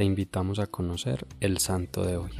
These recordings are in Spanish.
te invitamos a conocer el santo de hoy.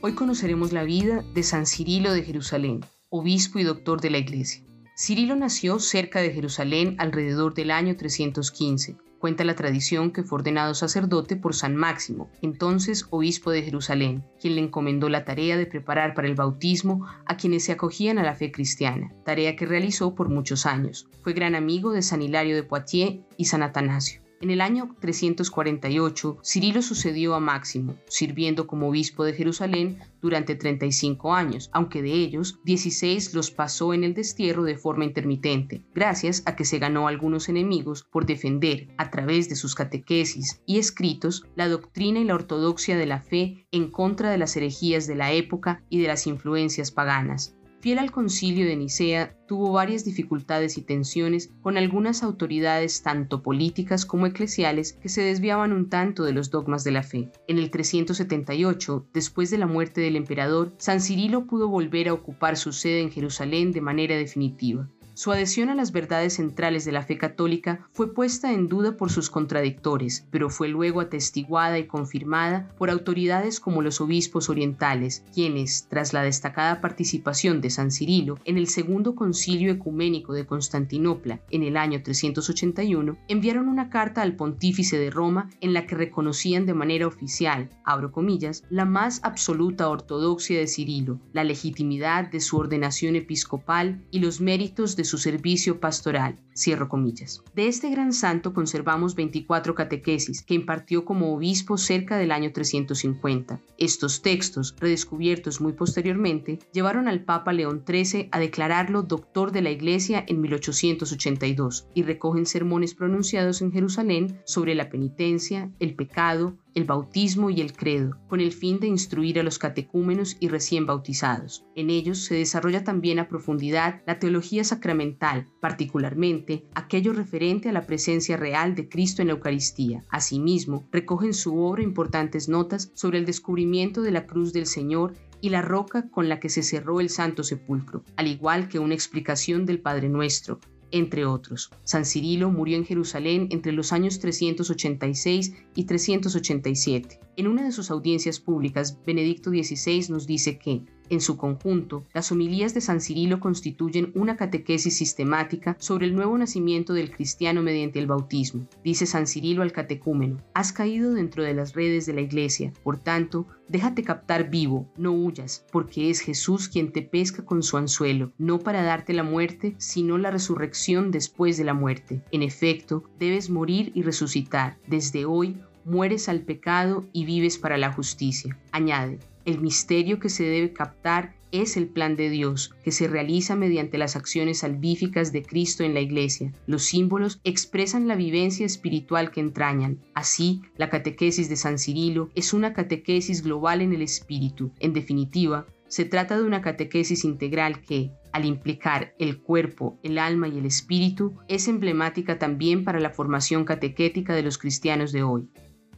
Hoy conoceremos la vida de San Cirilo de Jerusalén, obispo y doctor de la Iglesia. Cirilo nació cerca de Jerusalén alrededor del año 315 Cuenta la tradición que fue ordenado sacerdote por San Máximo, entonces obispo de Jerusalén, quien le encomendó la tarea de preparar para el bautismo a quienes se acogían a la fe cristiana, tarea que realizó por muchos años. Fue gran amigo de San Hilario de Poitiers y San Atanasio. En el año 348, Cirilo sucedió a Máximo, sirviendo como obispo de Jerusalén durante 35 años, aunque de ellos 16 los pasó en el destierro de forma intermitente, gracias a que se ganó algunos enemigos por defender, a través de sus catequesis y escritos, la doctrina y la ortodoxia de la fe en contra de las herejías de la época y de las influencias paganas. Fiel al concilio de Nicea, tuvo varias dificultades y tensiones con algunas autoridades tanto políticas como eclesiales que se desviaban un tanto de los dogmas de la fe. En el 378, después de la muerte del emperador, San Cirilo pudo volver a ocupar su sede en Jerusalén de manera definitiva. Su adhesión a las verdades centrales de la fe católica fue puesta en duda por sus contradictores, pero fue luego atestiguada y confirmada por autoridades como los obispos orientales, quienes, tras la destacada participación de San Cirilo en el segundo concilio ecuménico de Constantinopla en el año 381, enviaron una carta al pontífice de Roma en la que reconocían de manera oficial, abro comillas, la más absoluta ortodoxia de Cirilo, la legitimidad de su ordenación episcopal y los méritos de su servicio pastoral. Cierro comillas. De este gran santo conservamos 24 catequesis que impartió como obispo cerca del año 350. Estos textos, redescubiertos muy posteriormente, llevaron al Papa León XIII a declararlo doctor de la Iglesia en 1882 y recogen sermones pronunciados en Jerusalén sobre la penitencia, el pecado, el bautismo y el credo, con el fin de instruir a los catecúmenos y recién bautizados. En ellos se desarrolla también a profundidad la teología sacramental, particularmente aquello referente a la presencia real de Cristo en la Eucaristía. Asimismo, recoge en su obra importantes notas sobre el descubrimiento de la cruz del Señor y la roca con la que se cerró el Santo Sepulcro, al igual que una explicación del Padre Nuestro, entre otros. San Cirilo murió en Jerusalén entre los años 386 y 387. En una de sus audiencias públicas, Benedicto XVI nos dice que, en su conjunto, las homilías de San Cirilo constituyen una catequesis sistemática sobre el nuevo nacimiento del cristiano mediante el bautismo. Dice San Cirilo al catecúmeno, has caído dentro de las redes de la iglesia, por tanto, déjate captar vivo, no huyas, porque es Jesús quien te pesca con su anzuelo, no para darte la muerte, sino la resurrección después de la muerte. En efecto, debes morir y resucitar. Desde hoy, mueres al pecado y vives para la justicia. Añade, el misterio que se debe captar es el plan de Dios, que se realiza mediante las acciones salvíficas de Cristo en la Iglesia. Los símbolos expresan la vivencia espiritual que entrañan. Así, la catequesis de San Cirilo es una catequesis global en el espíritu. En definitiva, se trata de una catequesis integral que, al implicar el cuerpo, el alma y el espíritu, es emblemática también para la formación catequética de los cristianos de hoy.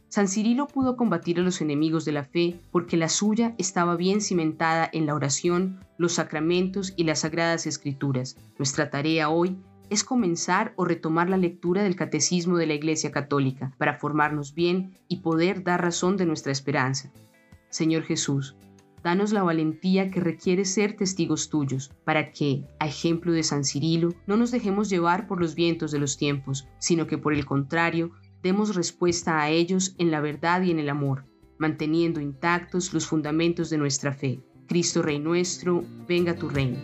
San Cirilo pudo combatir a los enemigos de la fe porque la suya estaba bien cimentada en la oración, los sacramentos y las sagradas escrituras. Nuestra tarea hoy es comenzar o retomar la lectura del catecismo de la Iglesia Católica para formarnos bien y poder dar razón de nuestra esperanza. Señor Jesús, danos la valentía que requiere ser testigos tuyos, para que, a ejemplo de San Cirilo, no nos dejemos llevar por los vientos de los tiempos, sino que por el contrario demos respuesta a ellos en la verdad y en el amor, manteniendo intactos los fundamentos de nuestra fe. Cristo Rey nuestro, venga tu reino.